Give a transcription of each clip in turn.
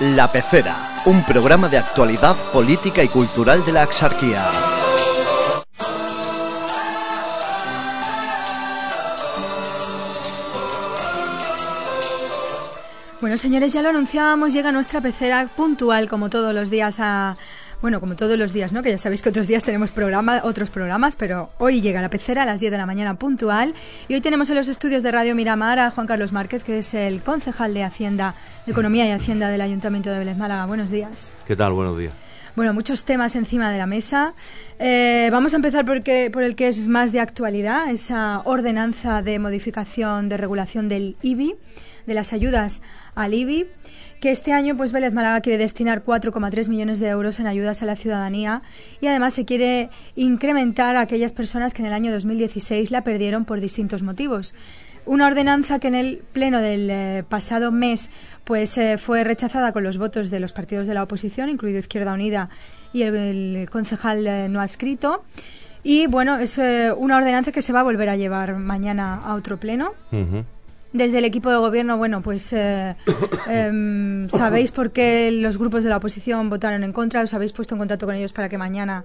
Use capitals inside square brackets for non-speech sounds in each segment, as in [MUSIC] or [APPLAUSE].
La Pecera, un programa de actualidad política y cultural de la Axarquía. Bueno, señores, ya lo anunciábamos, llega nuestra pecera puntual, como todos los días a... Bueno, como todos los días, ¿no? Que ya sabéis que otros días tenemos programa, otros programas, pero hoy llega la pecera a las 10 de la mañana puntual. Y hoy tenemos en los estudios de Radio Miramar a Juan Carlos Márquez, que es el concejal de Hacienda, de Economía y Hacienda del Ayuntamiento de Vélez Málaga. Buenos días. ¿Qué tal? Buenos días. Bueno, muchos temas encima de la mesa. Eh, vamos a empezar porque, por el que es más de actualidad, esa ordenanza de modificación de regulación del IBI, de las ayudas al IBI, que este año pues Vélez Málaga quiere destinar 4,3 millones de euros en ayudas a la ciudadanía y además se quiere incrementar a aquellas personas que en el año 2016 la perdieron por distintos motivos. Una ordenanza que en el pleno del eh, pasado mes pues eh, fue rechazada con los votos de los partidos de la oposición, incluido Izquierda Unida y el, concejal eh, no adscrito. Y bueno, es una ordenanza que se va a volver a llevar mañana a otro pleno. Desde el equipo de gobierno, bueno, pues [COUGHS] em, sabéis por qué los grupos de la oposición votaron en contra, os habéis puesto en contacto con ellos para que mañana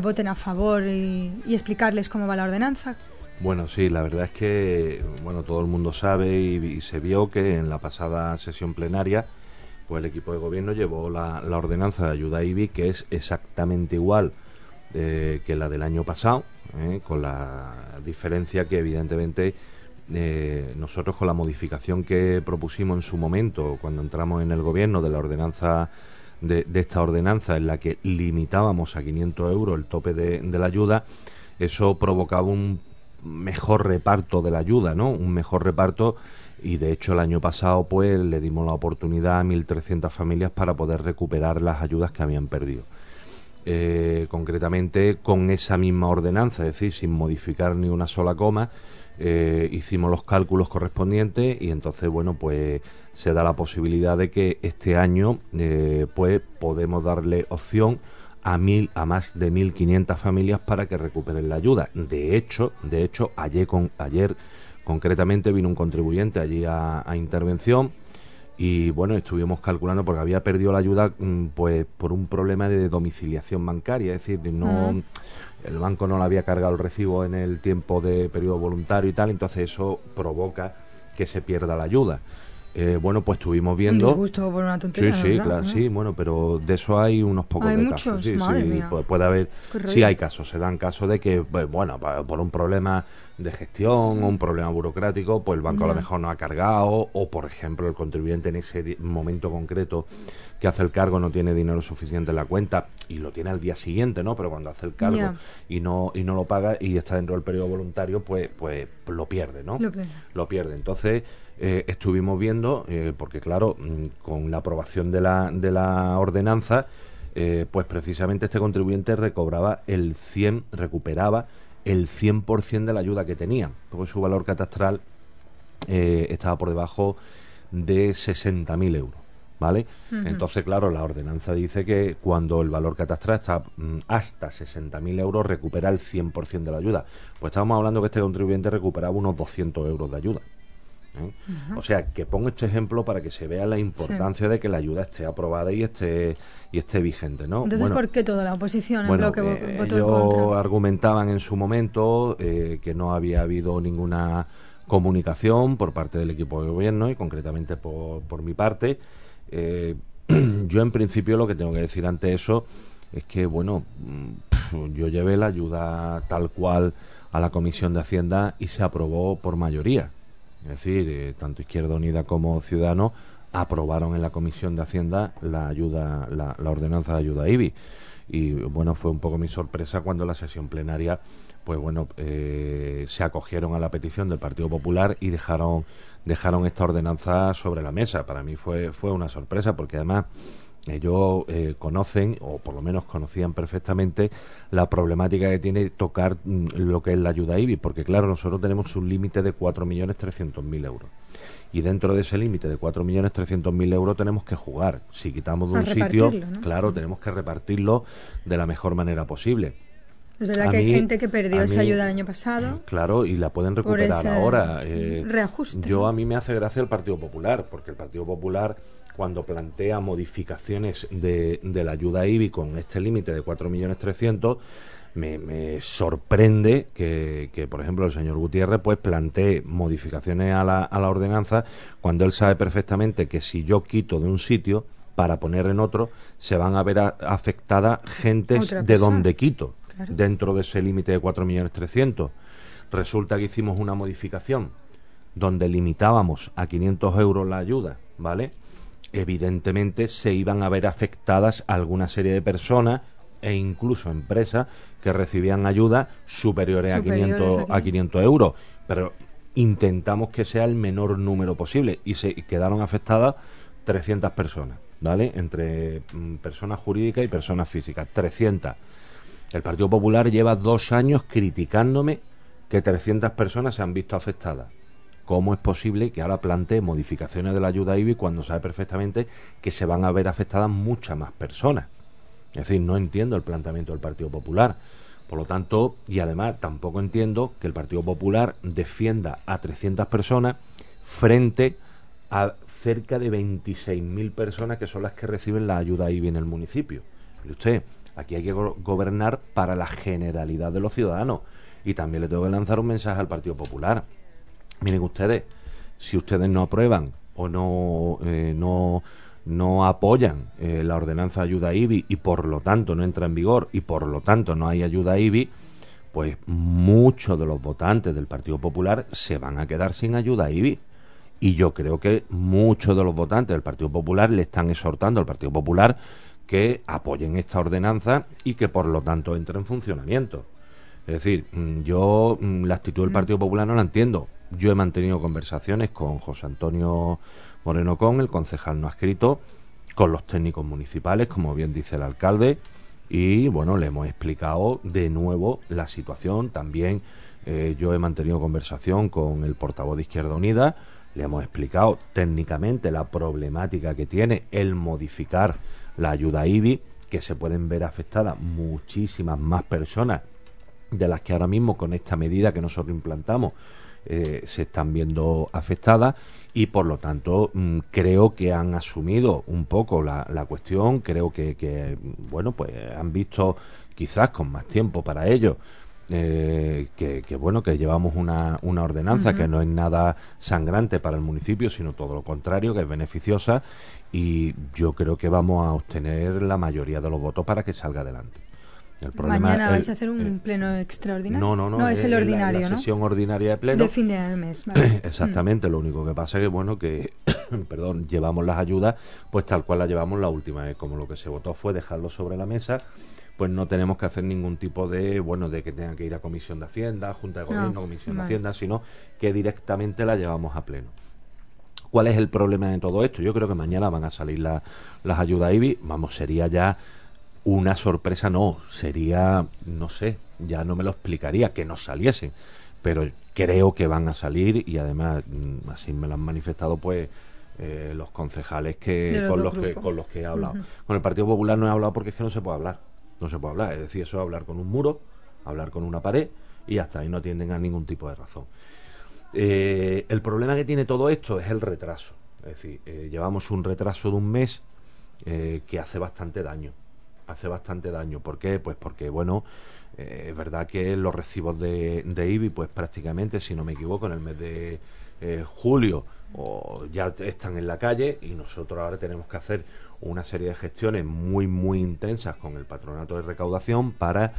voten a favor y, y explicarles cómo va la ordenanza. Bueno, sí, la verdad es que bueno todo el mundo sabe y, se vio que en la pasada sesión plenaria pues el equipo de gobierno llevó la, ordenanza de ayuda a IBI que es exactamente igual eh, que la del año pasado, eh, con la diferencia que evidentemente eh, nosotros con la modificación que propusimos en su momento cuando entramos en el gobierno de la ordenanza de, esta ordenanza en la que limitábamos a 500 euros el tope de la ayuda, eso provocaba un mejor reparto de la ayuda, ¿no? Un mejor reparto y de hecho el año pasado pues le dimos la oportunidad a 1.300 familias para poder recuperar las ayudas que habían perdido. Eh, concretamente con esa misma ordenanza, es decir, sin modificar ni una sola coma, eh, hicimos los cálculos correspondientes y entonces, bueno, pues se da la posibilidad de que este año eh, pues podemos darle opción a mil a más de 1.500 familias para que recuperen la ayuda. De hecho, de hecho ayer, con, ayer concretamente vino un contribuyente allí a, intervención y bueno, estuvimos calculando porque había perdido la ayuda mm, pues por un problema de domiciliación bancaria, es decir, no el banco no le había cargado el recibo en el tiempo de periodo voluntario y tal, entonces eso provoca que se pierda la ayuda. Eh, bueno, pues estuvimos viendo. Un por una tontería. Sí, sí, claro, sí, bueno, pero de eso hay unos pocos hay de muchos, casos. Sí, madre sí, mía. Puede, haber. Sí, hay casos, se dan casos de que, pues, bueno, por un problema de gestión o un problema burocrático, pues el banco a lo mejor no ha cargado, o por ejemplo, el contribuyente en ese momento concreto que hace el cargo no tiene dinero suficiente en la cuenta y lo tiene al día siguiente, ¿no? Pero cuando hace el cargo y no y no lo paga y está dentro del periodo voluntario, pues pues lo pierde, ¿no? Lo pierde. Entonces, eh, estuvimos viendo, eh, porque claro, mm, con la aprobación de la, de la ordenanza, eh, pues precisamente este contribuyente recobraba el 100, recuperaba el 100% de la ayuda que tenía, porque su valor catastral estaba por debajo de 60.000 euros. ¿Vale? Entonces, claro, la ordenanza dice que cuando el valor catastral está mm, hasta 60.000 euros, recupera el 100% de la ayuda. Pues estábamos hablando que este contribuyente recuperaba unos 200 euros de ayuda. ¿Eh? O sea, que pongo este ejemplo para que se vea la importancia de que la ayuda esté aprobada y esté y esté vigente, ¿no? Entonces, ¿por qué toda la oposición bueno, que eh, ellos argumentaban en su momento eh, que no había habido ninguna comunicación por parte del equipo de gobierno y concretamente por, por mi parte. [CLEARS THROAT] yo en principio lo que tengo que decir ante eso es que, bueno, mm, yo llevé la ayuda tal cual a la Comisión de Hacienda y se aprobó por mayoría. Es decir, eh, tanto Izquierda Unida como Ciudadanos aprobaron en la Comisión de Hacienda la ayuda, la, ordenanza de ayuda IBI. Y bueno, fue un poco mi sorpresa cuando la sesión plenaria, pues bueno, eh, se acogieron a la petición del Partido Popular y dejaron, dejaron esta ordenanza sobre la mesa. Para mí fue, fue una sorpresa porque además ellos eh, conocen, o por lo menos conocían perfectamente, la problemática que tiene tocar mm, lo que es la ayuda IBI, porque claro, nosotros tenemos un límite de 4.300.000 euros. Y dentro de ese límite de 4.300.000 euros tenemos que jugar. Si quitamos de un sitio, claro, tenemos que repartirlo de la mejor manera posible. Es verdad que hay gente que perdió esa ayuda el año pasado. [CLEARS THROAT] Claro, y la pueden recuperar ahora. Eh, reajuste. Yo a mí me hace gracia el Partido Popular, porque el Partido Popular cuando plantea modificaciones de, de la ayuda IBI con este límite de 4.300.000, me, me sorprende que, que, por ejemplo, el señor Gutiérrez pues plantee modificaciones a la, a la ordenanza cuando él sabe perfectamente que si yo quito de un sitio para poner en otro, se van a ver a, afectadas gentes de donde quito, claro. dentro de ese límite de 4.300.000. Resulta que hicimos una modificación donde limitábamos a 500 euros la ayuda, ¿vale? Evidentemente se iban a ver afectadas alguna serie de personas e incluso empresas que recibían ayuda superiores, superiores a, 500, a 500 euros. Pero intentamos que sea el menor número posible y se quedaron afectadas 300 personas, ¿vale? Entre mm, personas jurídicas y personas físicas, 300. El Partido Popular lleva dos años criticándome que 300 personas se han visto afectadas. ¿Cómo es posible que ahora plantee modificaciones de la ayuda IBI cuando sabe perfectamente que se van a ver afectadas muchas más personas? Es decir, no entiendo el planteamiento del Partido Popular. Por lo tanto, y además tampoco entiendo que el Partido Popular defienda a 300 personas frente a cerca de 26.000 personas que son las que reciben la ayuda IBI en el municipio. Y usted, aquí hay que go gobernar para la generalidad de los ciudadanos. Y también le tengo que lanzar un mensaje al Partido Popular. Miren ustedes, si ustedes no aprueban o no, eh, no no apoyan eh, la ordenanza de ayuda IBI y por lo tanto no entra en vigor y por lo tanto no hay ayuda IBI, pues muchos de los votantes del Partido Popular se van a quedar sin ayuda IBI. Y yo creo que muchos de los votantes del Partido Popular le están exhortando al Partido Popular que apoyen esta ordenanza y que por lo tanto entre en funcionamiento. Es decir, mm, yo mm, la actitud del mm. Partido Popular no la entiendo. Yo he mantenido conversaciones con José Antonio Moreno Con, el concejal no ha escrito, con los técnicos municipales, como bien dice el alcalde, y bueno, le hemos explicado de nuevo la situación. También eh, yo he mantenido conversación con el portavoz de Izquierda Unida, le hemos explicado técnicamente la problemática que tiene el modificar la ayuda IBI, que se pueden ver afectadas muchísimas más personas de las que ahora mismo con esta medida que nosotros implantamos eh, se están viendo afectadas y por lo tanto mm, creo que han asumido un poco la, la cuestión, creo que, que, bueno, pues han visto quizás con más tiempo para ello. Eh, que, que, bueno que llevamos una, una ordenanza que no es nada sangrante para el municipio sino todo lo contrario que es beneficiosa y yo creo que vamos a obtener la mayoría de los votos para que salga adelante Mañana vais a hacer un eh, pleno extraordinario. No, no, no. No, es el ordinario, la, la sesión ordinaria de pleno. De fin de mes. [COUGHS] Exactamente. Lo único que pasa es que, bueno, que, [COUGHS] perdón, llevamos las ayudas, pues tal cual las llevamos la última vez. Como lo que se votó fue dejarlo sobre la mesa, pues no tenemos que hacer ningún tipo de, bueno, de que tengan que ir a Comisión de Hacienda, Junta de Gobierno, Comisión de Hacienda, sino que directamente la llevamos a pleno. ¿Cuál es el problema de todo esto? Yo creo que mañana van a salir la, las ayudas IBI. Vamos, sería ya una sorpresa no, sería, no sé, ya no me lo explicaría que no saliesen, pero creo que van a salir y además mm, así me lo han manifestado pues eh, los concejales que con los que con los que he hablado. Con el Partido Popular no he hablado porque es que no se puede hablar, no se puede hablar, es decir, eso es hablar con un muro, hablar con una pared y hasta ahí no tienden a ningún tipo de razón. Eh, el problema que tiene todo esto es el retraso, es decir, eh, llevamos un retraso de un mes que hace bastante daño hace bastante daño. ¿Por qué? Pues porque, bueno, eh, es verdad que los recibos de, de IBI, pues prácticamente, si no me equivoco, en el mes de eh, julio o ya están en la calle y nosotros ahora tenemos que hacer una serie de gestiones muy, muy intensas con el patronato de recaudación para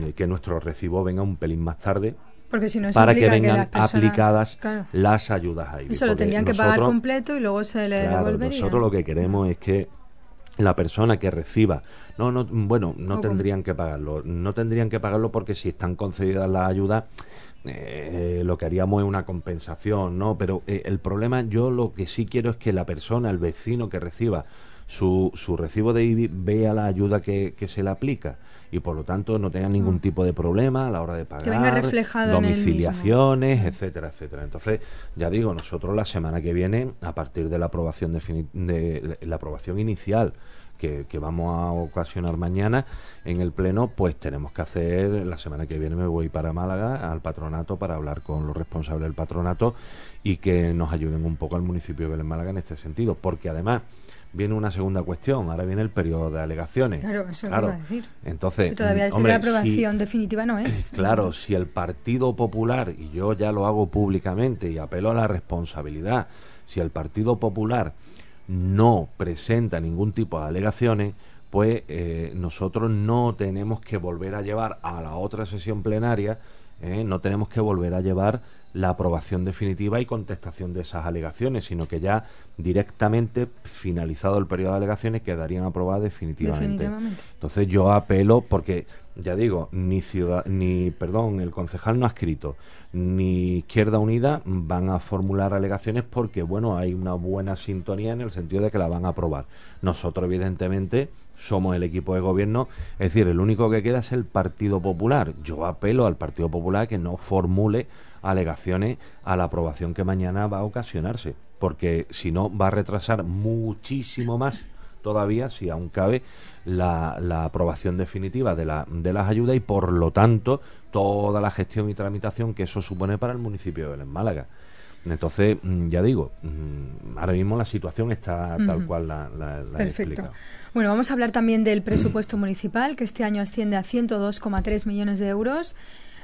eh, que nuestro recibo venga un pelín más tarde porque si no para que vengan aplicadas las ayudas a IBI. Eso lo tendrían que pagar completo y luego se le claro, devolvería. Nosotros lo que queremos es que la persona que reciba. No no bueno no tendrían que pagarlo. No tendrían que pagarlo porque si están concedidas las ayudas eh, lo que haríamos es una compensación no pero eh, el problema yo lo que sí quiero es que la persona el vecino que reciba su, su recibo de IBI vea la ayuda que, que se le aplica y por lo tanto no tenga ningún mm. tipo de problema a la hora de pagar, domiciliaciones, etcétera, etcétera. Entonces, ya digo, nosotros la semana que viene, a partir de la aprobación de, de la aprobación inicial que, que, vamos a ocasionar mañana en el Pleno, pues tenemos que hacer, la semana que viene me voy para Málaga al patronato para hablar con los responsables del patronato y que nos ayuden un poco al municipio de Belén Málaga en este sentido, porque además viene una segunda cuestión, ahora viene el periodo de alegaciones. Claro, eso claro. Lo decir. Entonces, todavía hombre, la aprobación definitiva no es. [CLEARS THROAT] Claro, si el Partido Popular, y yo ya lo hago públicamente y apelo a la responsabilidad, si el Partido Popular no presenta ningún tipo de alegaciones, pues eh, nosotros no tenemos que volver a llevar a la otra sesión plenaria, eh, no tenemos que volver a llevar la aprobación definitiva y contestación de esas alegaciones, sino que ya directamente, finalizado el periodo de alegaciones, quedarían aprobadas definitivamente. Entonces yo apelo, porque ya digo, ni ciudad, ni perdón, el concejal no ha escrito, ni Izquierda Unida van a formular alegaciones porque bueno, hay una buena sintonía en el sentido de que la van a aprobar. Nosotros evidentemente somos el equipo de gobierno, es decir, el único que queda es el Partido Popular. Yo apelo al Partido Popular que no formule alegaciones a la aprobación que mañana va a ocasionarse, porque si no va a retrasar muchísimo más todavía, si aún cabe, la, la aprobación definitiva de, la, de las ayudas y por lo tanto toda la gestión y tramitación que eso supone para el municipio de Belén Málaga. Entonces, mm, ya digo, mm, ahora mismo la situación está tal cual la, la, Perfecto. Bueno, vamos a hablar también del [CLEARS THROAT] presupuesto municipal, que este año asciende a 102,3 millones de euros.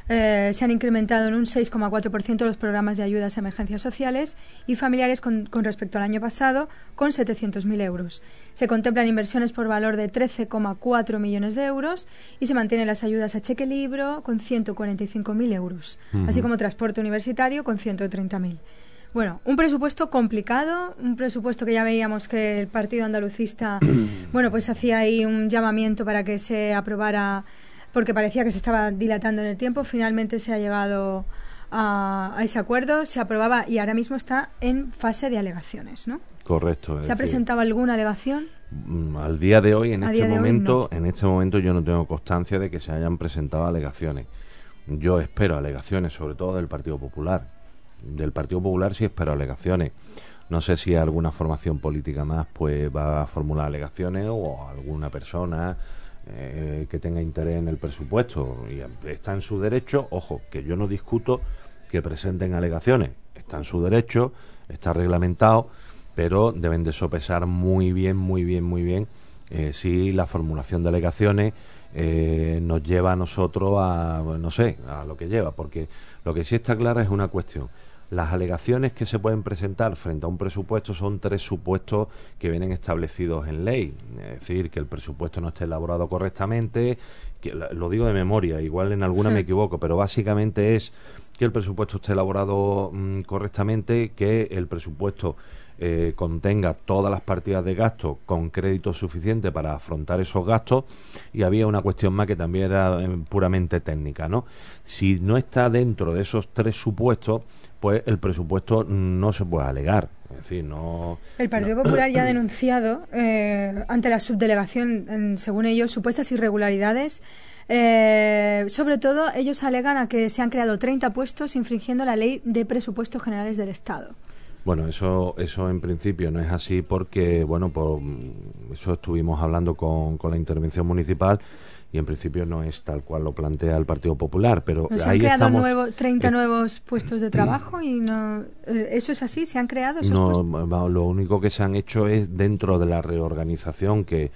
Eh, se han incrementado en un 6,4% los programas de ayudas a emergencias sociales y familiares con, respecto al año pasado, con 700.000 euros. Se contemplan inversiones por valor de 13,4 millones de euros y se mantienen las ayudas a cheque libro con 145.000 euros, así como transporte universitario con 130.000. Bueno, un presupuesto complicado, un presupuesto que ya veíamos que el Partido Andalucista, [COUGHS] bueno, pues hacía ahí un llamamiento para que se aprobara porque parecía que se estaba dilatando en el tiempo. Finalmente se ha llegado a, ese acuerdo, se aprobaba y ahora mismo está en fase de alegaciones, ¿no? Correcto. ¿Se ha presentado alguna alegación? Mm, al día de hoy, en este momento, en este momento yo no tengo constancia de que se hayan presentado alegaciones. Yo espero alegaciones, sobre todo del Partido Popular. Del Partido Popular sí espero alegaciones. No sé si alguna formación política más pues va a formular alegaciones o alguna persona eh, que tenga interés en el presupuesto y está en su derecho, ojo, que yo no discuto que presenten alegaciones, está en su derecho, está reglamentado, pero deben de sopesar muy bien, muy bien, muy bien eh, si la formulación de alegaciones eh, nos lleva a nosotros a, no sé, a lo que lleva, porque lo que sí está claro es una cuestión las alegaciones que se pueden presentar frente a un presupuesto son tres supuestos que vienen establecidos en ley. Es decir, que el presupuesto no esté elaborado correctamente, que, lo digo de memoria, igual en alguna me equivoco, pero básicamente es que el presupuesto esté elaborado mm, correctamente, que el presupuesto eh, contenga todas las partidas de gasto con crédito suficiente para afrontar esos gastos y había una cuestión más que también era eh, puramente técnica, ¿no? Si no está dentro de esos tres supuestos, pues el presupuesto no se puede alegar. Es decir, no. El Partido Popular ya ha [CLEARS THROAT] denunciado eh, ante la subdelegación, según ellos, supuestas irregularidades. Eh, sobre todo, ellos alegan a que se han creado 30 puestos infringiendo la ley de presupuestos generales del Estado. Bueno, eso, eso en principio no es así porque, bueno, por eso estuvimos hablando con, con la intervención municipal y en principio no es tal cual lo plantea el Partido Popular, pero se han creado nuevo, 30 nuevos puestos de trabajo y no eh, eso es así, se han creado esos no, lo único que se han hecho es dentro de la reorganización que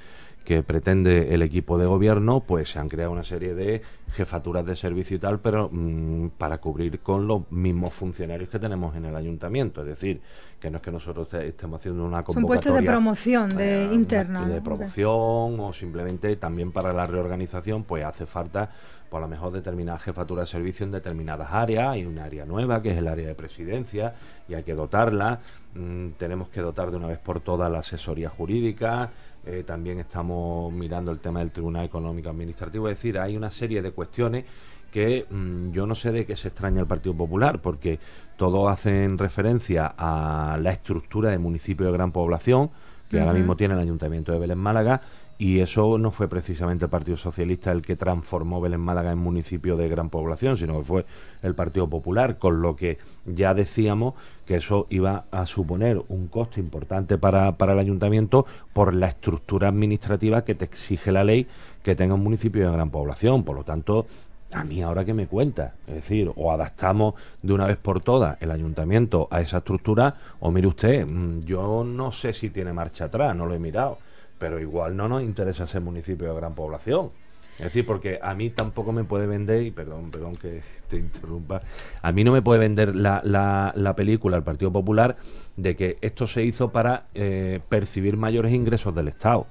que pretende el equipo de gobierno, pues se han creado una serie de jefaturas de servicio y tal, pero mm, para cubrir con los mismos funcionarios que tenemos en el ayuntamiento. Es decir, que no es que nosotros estemos haciendo una convocatoria... Son puestos de promoción, de eh, interna. De promoción o simplemente también para la reorganización, pues hace falta por lo mejor determinada jefatura de servicio en determinadas áreas. Hay un área nueva que es el área de presidencia y hay que dotarla. Mm, tenemos que dotar de una vez por todas la asesoría jurídica. Eh, también estamos mirando el tema del Tribunal Económico Administrativo. Es decir, hay una serie de cuestiones que mm, yo no sé de qué se extraña el Partido Popular, porque todos hacen referencia a la estructura de municipio de gran población, que ahora mismo tiene el Ayuntamiento de Belén Málaga y eso no fue precisamente el Partido Socialista el que transformó Belén Málaga en municipio de gran población, sino que fue el Partido Popular, con lo que ya decíamos que eso iba a suponer un coste importante para, para el ayuntamiento por la estructura administrativa que te exige la ley que tenga un municipio de gran población. Por lo tanto, a mí ahora que me cuenta, es decir, o adaptamos de una vez por todas el ayuntamiento a esa estructura, o mire usted, mm, yo no sé si tiene marcha atrás, no lo he mirado pero igual no nos interesa ese municipio de gran población. Es decir, porque a mí tampoco me puede vender, y perdón, perdón que te interrumpa, a mí no me puede vender la, la, película, el Partido Popular, de que esto se hizo para eh, percibir mayores ingresos del Estado.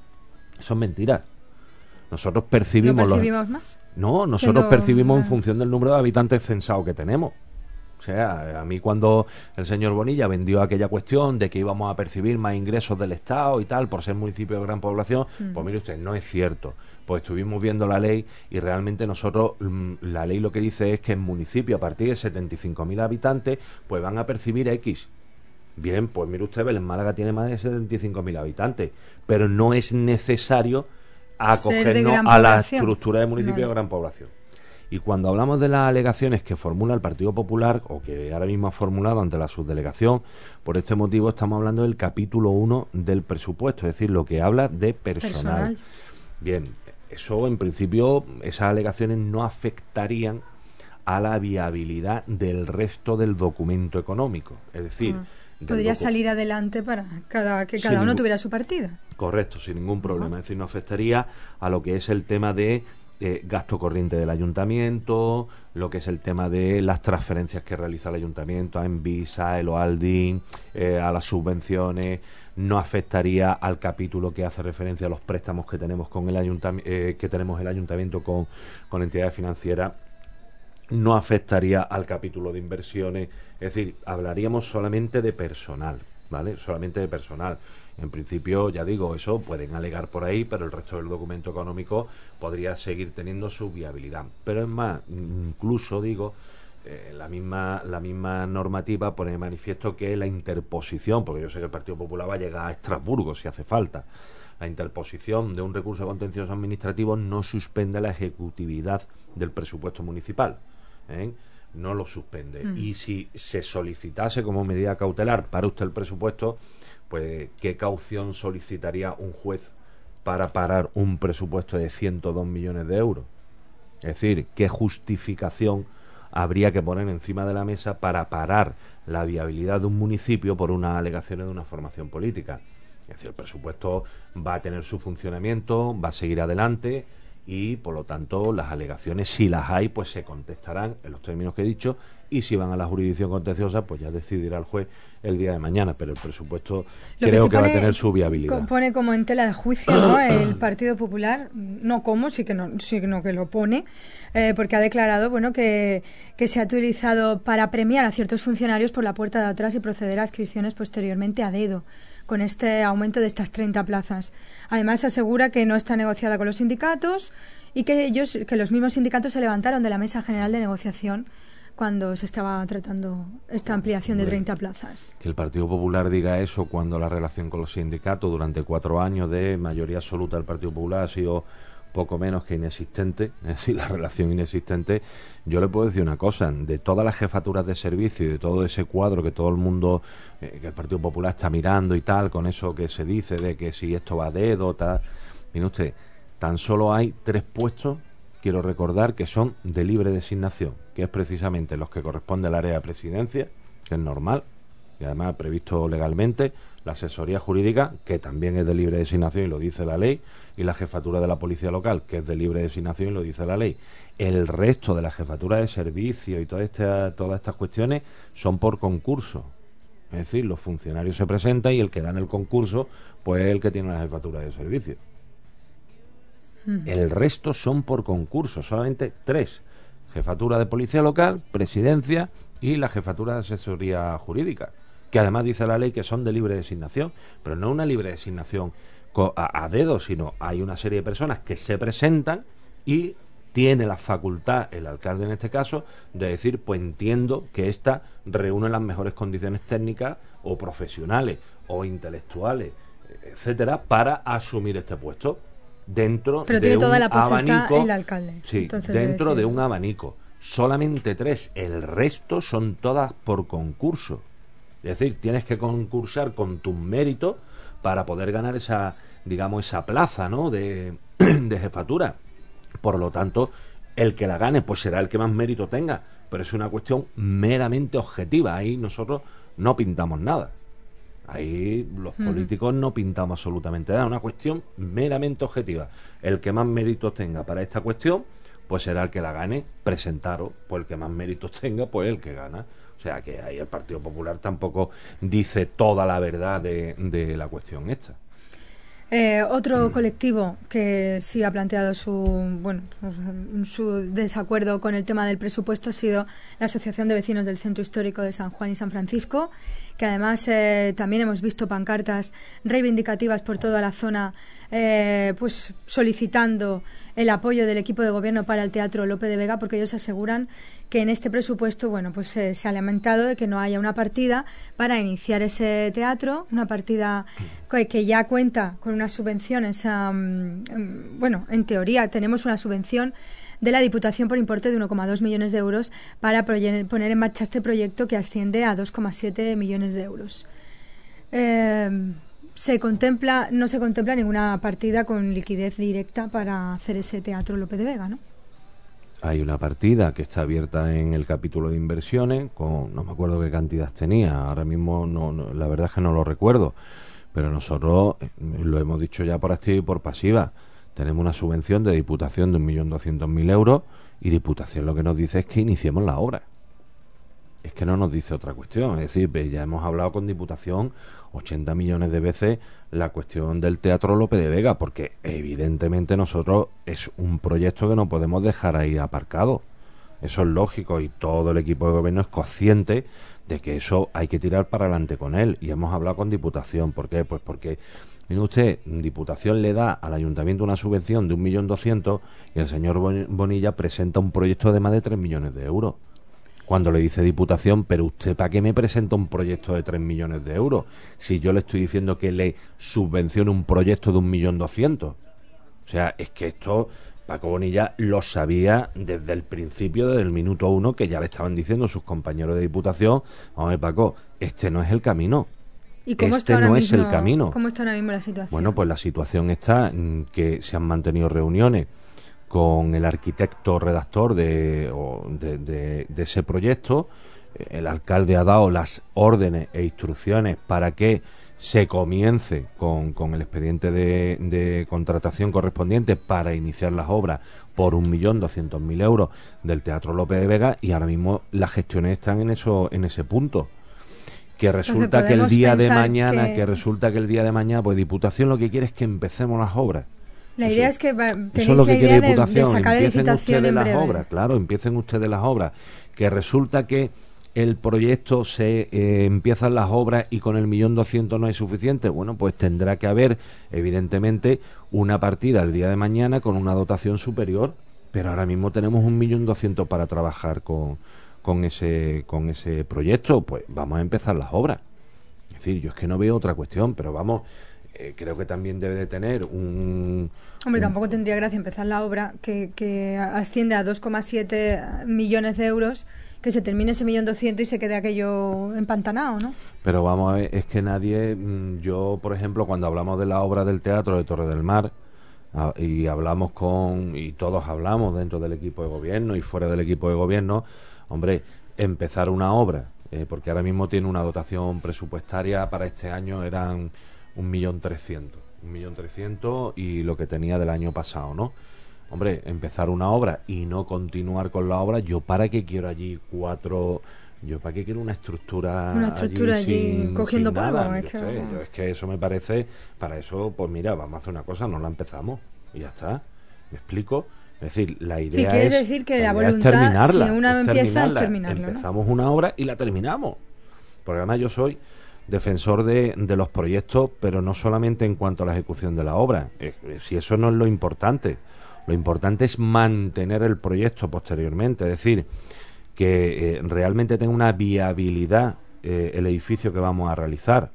Eso es mentira. Nosotros percibimos... ¿No percibimos más? No, nosotros percibimos en función del número de habitantes censados que tenemos. O sea, a mí cuando el señor Bonilla vendió aquella cuestión de que íbamos a percibir más ingresos del Estado y tal por ser municipio de gran población, mm. pues mire usted, no es cierto. Pues estuvimos viendo la ley y realmente nosotros, mm, la ley lo que dice es que en municipio a partir de 75.000 habitantes, pues van a percibir X. Bien, pues mire usted, Belén Málaga tiene más de 75.000 habitantes, pero no es necesario acogernos a la estructura de municipio de gran población. Y cuando hablamos de las alegaciones que formula el Partido Popular, o que ahora mismo ha formulado ante la subdelegación, por este motivo estamos hablando del capítulo 1 del presupuesto, es decir, lo que habla de personal. Bien, eso en principio, esas alegaciones no afectarían a la viabilidad del resto del documento económico. Es decir, ah, podría salir adelante para cada, que cada uno tuviera su partida. Correcto, sin ningún problema. Es decir, no afectaría a lo que es el tema de gasto corriente del ayuntamiento, lo que es el tema de las transferencias que realiza el ayuntamiento a Envisa, el OALDIN, eh, a las subvenciones, no afectaría al capítulo que hace referencia a los préstamos que tenemos con el ayuntamiento, eh, que tenemos el ayuntamiento con, con entidades financieras no afectaría al capítulo de inversiones, es decir, hablaríamos solamente de personal, ¿vale? Solamente de personal. En principio, ya digo, eso pueden alegar por ahí, pero el resto del documento económico podría seguir teniendo su viabilidad. Pero es más, incluso digo, eh, la misma la misma normativa pone de manifiesto que la interposición, porque yo sé que el Partido Popular va a llegar a Estrasburgo si hace falta, la interposición de un recurso contencioso administrativo no suspende la ejecutividad del presupuesto municipal. ¿eh? No lo suspende. Mm. Y si se solicitase como medida cautelar para usted el presupuesto, pues qué caución solicitaría un juez para parar un presupuesto de 102 millones de euros. Es decir, qué justificación habría que poner encima de la mesa para parar la viabilidad de un municipio por unas alegaciones de una formación política. Es decir, el presupuesto va a tener su funcionamiento, va a seguir adelante y, por lo tanto, las alegaciones, si las hay, pues se contestarán en los términos que he dicho y si van a la jurisdicción contenciosa, pues ya decidirá el juez el día de mañana, pero el presupuesto creo que, va a tener su viabilidad. Pone como en tela de juicio ¿no? el [COUGHS] Partido Popular, no como, sí que no, sino que lo pone, eh, porque ha declarado bueno que, que se ha utilizado para premiar a ciertos funcionarios por la puerta de atrás y proceder a adscripciones posteriormente a dedo con este aumento de estas 30 plazas. Además, asegura que no está negociada con los sindicatos y que ellos, que los mismos sindicatos se levantaron de la mesa general de negociación cuando se estaba tratando esta ampliación de 30 plazas. Que el Partido Popular diga eso cuando la relación con los sindicatos durante cuatro años de mayoría absoluta del Partido Popular ha sido poco menos que inexistente, [LAUGHS] es decir, la relación inexistente, yo le puedo decir una cosa, de todas las jefaturas de servicio y de todo ese cuadro que todo el mundo, eh, que el Partido Popular está mirando y tal, con eso que se dice de que si esto va a dedo, tal, mire usted, tan solo hay tres puestos quiero recordar que son de libre designación, que es precisamente los que corresponde al área de presidencia, que es normal, y además previsto legalmente, la asesoría jurídica, que también es de libre designación y lo dice la ley, y la jefatura de la policía local, que es de libre designación y lo dice la ley. El resto de la jefatura de servicio y todas estas, todas estas cuestiones son por concurso. Es decir, los funcionarios se presentan y el que gana el concurso, pues es el que tiene la jefatura de servicio. El resto son por concurso, solamente tres. Jefatura de Policía Local, Presidencia y la Jefatura de Asesoría Jurídica, que además dice la ley que son de libre designación, pero no una libre designación a, a dedo, sino hay una serie de personas que se presentan y tiene la facultad, el alcalde en este caso, de decir, pues entiendo que esta reúne las mejores condiciones técnicas o profesionales o intelectuales etcétera, para asumir este puesto dentro Pero de tiene toda un la potestad abanico. el alcalde. Sí, dentro de un abanico. Solamente tres, el resto son todas por concurso. Es decir, tienes que concursar con tus méritos para poder ganar esa, digamos, esa plaza, ¿no? De, [CLEARS THROAT] de jefatura. Por lo tanto, el que la gane, pues será el que más mérito tenga. Pero es una cuestión meramente objetiva. Ahí nosotros no pintamos nada. Ahí los políticos no pintamos absolutamente nada. Es una cuestión meramente objetiva. El que más méritos tenga para esta cuestión, pues será el que la gane. Presentaros, pues el que más méritos tenga, pues el que gana. Sea que ahí el Partido Popular tampoco dice toda la verdad de, de la cuestión esta. Eh, Mm. otro colectivo que sí ha planteado su bueno su desacuerdo con el tema del presupuesto ha sido la Asociación de Vecinos del Centro Histórico de San Juan y San Francisco, que además eh, también hemos visto pancartas reivindicativas por toda la zona, eh, pues solicitando el apoyo del equipo de gobierno para el Teatro Lope de Vega, porque ellos aseguran que en este presupuesto, bueno, pues se ha lamentado de que no haya una partida para iniciar ese teatro, una partida que, ya cuenta con unas subvenciones, am, em, bueno, en teoría tenemos una subvención de la Diputación por importe de 1,2 millones de euros para poner en marcha este proyecto que asciende a 2,7 millones de euros. Eh, se contempla, no se contempla ninguna partida con liquidez directa para hacer ese teatro Lope de Vega, ¿no? Hay una partida que está abierta en el capítulo de inversiones, con no me acuerdo qué cantidad tenía, ahora mismo no, no- la verdad es que no lo recuerdo, pero nosotros eh, lo hemos dicho ya por activa y por pasiva, tenemos una subvención de Diputación de 1.200.000 euros y Diputación lo que nos dice es que iniciemos la obra. Es que no nos dice otra cuestión, es decir, ya hemos hablado con Diputación 80 millones de veces la cuestión del Teatro Lope de Vega, porque evidentemente nosotros es un proyecto que no podemos dejar ahí aparcado. Eso es lógico y todo el equipo de gobierno es consciente de que eso hay que tirar para adelante con él. Y hemos hablado con Diputación. ¿Por qué? Pues porque, mire usted, Diputación le da al ayuntamiento una subvención de 1.200.000 y el señor Bon- Bonilla presenta un proyecto de más de 3 millones de euros cuando le dice Diputación, pero usted para qué me presenta un proyecto de 3 millones de euros si yo le estoy diciendo que le subvencione un proyecto de un millón doscientos. O sea, es que esto Paco Bonilla lo sabía desde el principio, desde el minuto uno, que ya le estaban diciendo sus compañeros de Diputación, ver, Paco, este no es el camino. ¿Y cómo Este está ahora no es el camino. ¿Cómo está ahora mismo la situación? Bueno, pues la situación está en que se han mantenido reuniones con el arquitecto redactor de, de, de- de ese proyecto. El alcalde ha dado las órdenes e instrucciones para que se comience con, con el expediente de, de contratación correspondiente para iniciar las obras por un millón doscientos mil euros del Teatro López de Vega y ahora mismo las gestiones están en eso en ese punto que resulta que el día de mañana que- que resulta que el día de mañana pues Diputación lo que quiere es que empecemos las obras La Eso- idea es que va- eso tenéis es lo que la quiere idea de, de Diputación. sacar empiecen licitación ustedes en las obras, claro, empiecen ustedes las obras. Que resulta que el proyecto se eh, empiezan las obras y con el millón doscientos no es suficiente. Bueno, pues tendrá que haber, evidentemente, una partida el día de mañana con una dotación superior. Pero ahora mismo tenemos un millón doscientos para trabajar con, con ese con ese proyecto. Pues vamos a empezar las obras. Es decir, yo es que no veo otra cuestión, pero vamos, eh, creo que también debe de tener un Hombre, tampoco tendría gracia empezar la obra que, que asciende a 2,7 millones de euros, que se termine ese millón doscientos y se quede aquello empantanado, ¿no? Pero vamos es que nadie, mm, yo por ejemplo, cuando hablamos de la obra del teatro de Torre del Mar, y hablamos con, y todos hablamos dentro del equipo de gobierno y fuera del equipo de gobierno, hombre, empezar una obra, eh, porque ahora mismo tiene una dotación presupuestaria para este año eran un millón trescientos, un millón trescientos y lo que tenía del año pasado, ¿no? Hombre, empezar una obra y no continuar con la obra, yo para qué quiero allí cuatro, yo para qué quiero una estructura, Una estructura allí sin- cogiendo sin polvo, es yo que sé, yo es que eso me parece, para eso, pues mira, vamos a hacer una cosa, no la empezamos y ya está. ¿Me explico? Es decir, la idea quieres es, decir que la es voluntad, terminarla, si una es empieza, es terminarla. Empezamos una obra y la terminamos. Porque además yo soy defensor de, de los proyectos, pero no solamente en cuanto a la ejecución de la obra. Eh, eh, si eso no es lo importante. Lo importante es mantener el proyecto posteriormente. Es decir, que eh, realmente tenga una viabilidad eh, el edificio que vamos a realizar.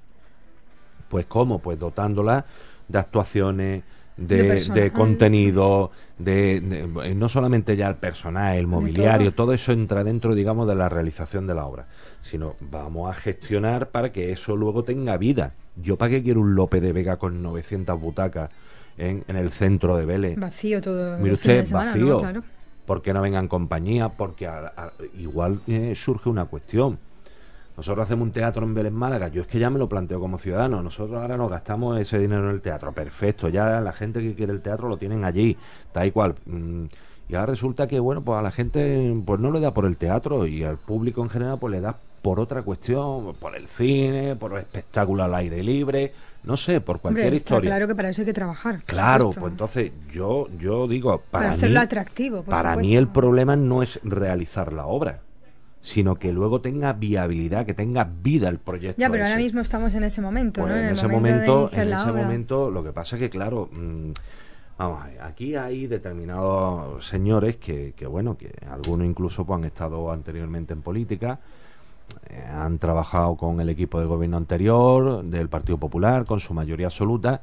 Pues cómo, pues dotándola de actuaciones, de, contenido, de, no solamente ya el personal, el mobiliario, todo. eso entra dentro, digamos, de la realización de la obra, sino vamos a gestionar para que eso luego tenga vida. Yo para qué quiero un Lope de Vega con 900 butacas en, el centro de Vélez. Vacío todo. Mire usted, vacío. Porque no vengan compañía, porque igual eh, surge una cuestión nosotros hacemos un teatro en Vélez Málaga, yo es que ya me lo planteo como ciudadano, nosotros ahora nos gastamos ese dinero en el teatro, perfecto, ya la gente que quiere el teatro lo tienen allí, tal y cual. Mm, y ahora resulta que, bueno, pues a la gente pues no le da por el teatro y al público en general pues le da por otra cuestión, por el cine, por el espectáculo al aire libre, no sé, por cualquier historia. Claro que para eso hay que trabajar. Claro, pues entonces yo yo digo para, hacerlo atractivo. para mí el problema no es realizar la obra sino que luego tenga viabilidad, que tenga vida el proyecto. Ya, pero ahora mismo estamos en ese momento, pues ¿no? En, ese momento, en ese momento, lo que pasa es que, claro, mm, vamos, aquí hay determinados señores que, que, bueno, que algunos incluso pues, han estado anteriormente en política, han trabajado con el equipo de gobierno anterior, del Partido Popular, con su mayoría absoluta,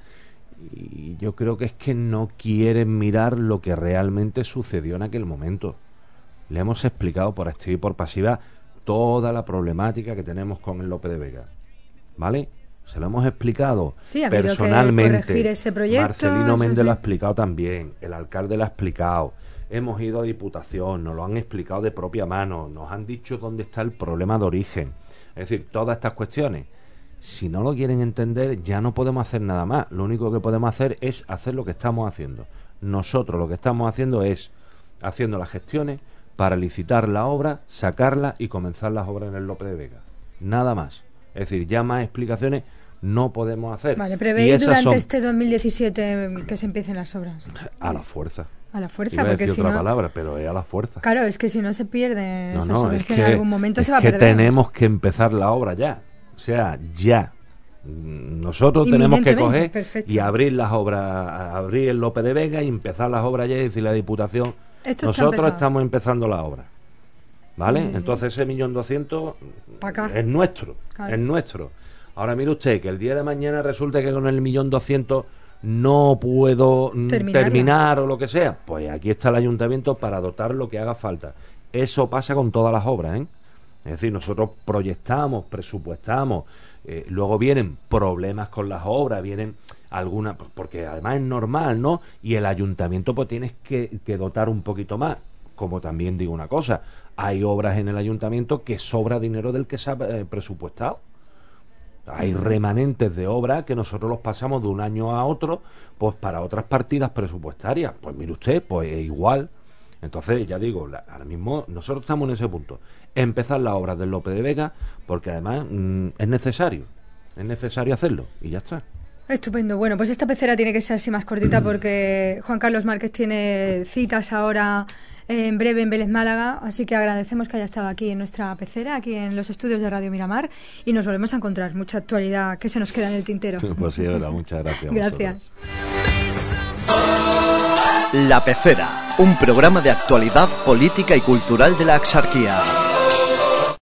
y yo creo que es que no quieren mirar lo que realmente sucedió en aquel momento le hemos explicado por activa y por pasiva toda la problemática que tenemos con el Lope de Vega. ¿Vale? Se lo hemos explicado personalmente. ese proyecto, Marcelino Méndez lo ha explicado también, el alcalde lo ha explicado. Hemos ido a Diputación, nos lo han explicado de propia mano, nos han dicho dónde está el problema de origen. Es decir, todas estas cuestiones. Si no lo quieren entender, ya no podemos hacer nada más. Lo único que podemos hacer es hacer lo que estamos haciendo. Nosotros lo que estamos haciendo es haciendo las gestiones, para licitar la obra, sacarla y comenzar las obras en el Lope de Vega. Nada más. Es decir, ya más explicaciones no podemos hacer. Vale, ¿prevéis durante este 2017 que se empiecen las obras? A la fuerza. A la fuerza, porque si otra palabra, pero es a la fuerza. Claro, es que si no se pierde esa subvención en algún momento se va a perder. que tenemos que empezar la obra ya. O sea, ya. Nosotros tenemos que coger y abrir las obras, abrir el Lope de Vega y empezar las obras ya y decir la Diputación nosotros estamos empezando la obra. ¿Vale? Entonces ese millón doscientos es nuestro. Es nuestro. Ahora mire usted que el día de mañana resulta que con el millón doscientos no puedo mm, terminar o lo que sea. Pues aquí está el ayuntamiento para dotar lo que haga falta. Eso pasa con todas las obras, ¿eh? Es decir, nosotros proyectamos, presupuestamos, eh, luego vienen problemas con las obras, vienen alguna, porque además es normal, ¿no? Y el ayuntamiento pues tienes que, dotar un poquito más. Como también digo una cosa, hay obras en el ayuntamiento que sobra dinero del que se ha eh, presupuestado. Hay remanentes de obras que nosotros los pasamos de un año a otro, pues para otras partidas presupuestarias. Pues mire usted, pues igual. Entonces, ya digo, ahora mismo nosotros estamos en ese punto. Empezar las obras del Lope de Vega, porque además mm, es necesario. Es necesario hacerlo y ya está. Estupendo. Bueno, pues esta pecera tiene que ser así más cortita [CLEARS THROAT] porque Juan Carlos Márquez tiene citas ahora en breve en Vélez Málaga, así que agradecemos que haya estado aquí en nuestra pecera, aquí en los estudios de Radio Miramar y nos volvemos a encontrar. Mucha actualidad que se nos queda en el tintero. [LAUGHS] Pues sí, muchas gracias. gracias. La Pecera, un programa de actualidad política y cultural de la Axarquía.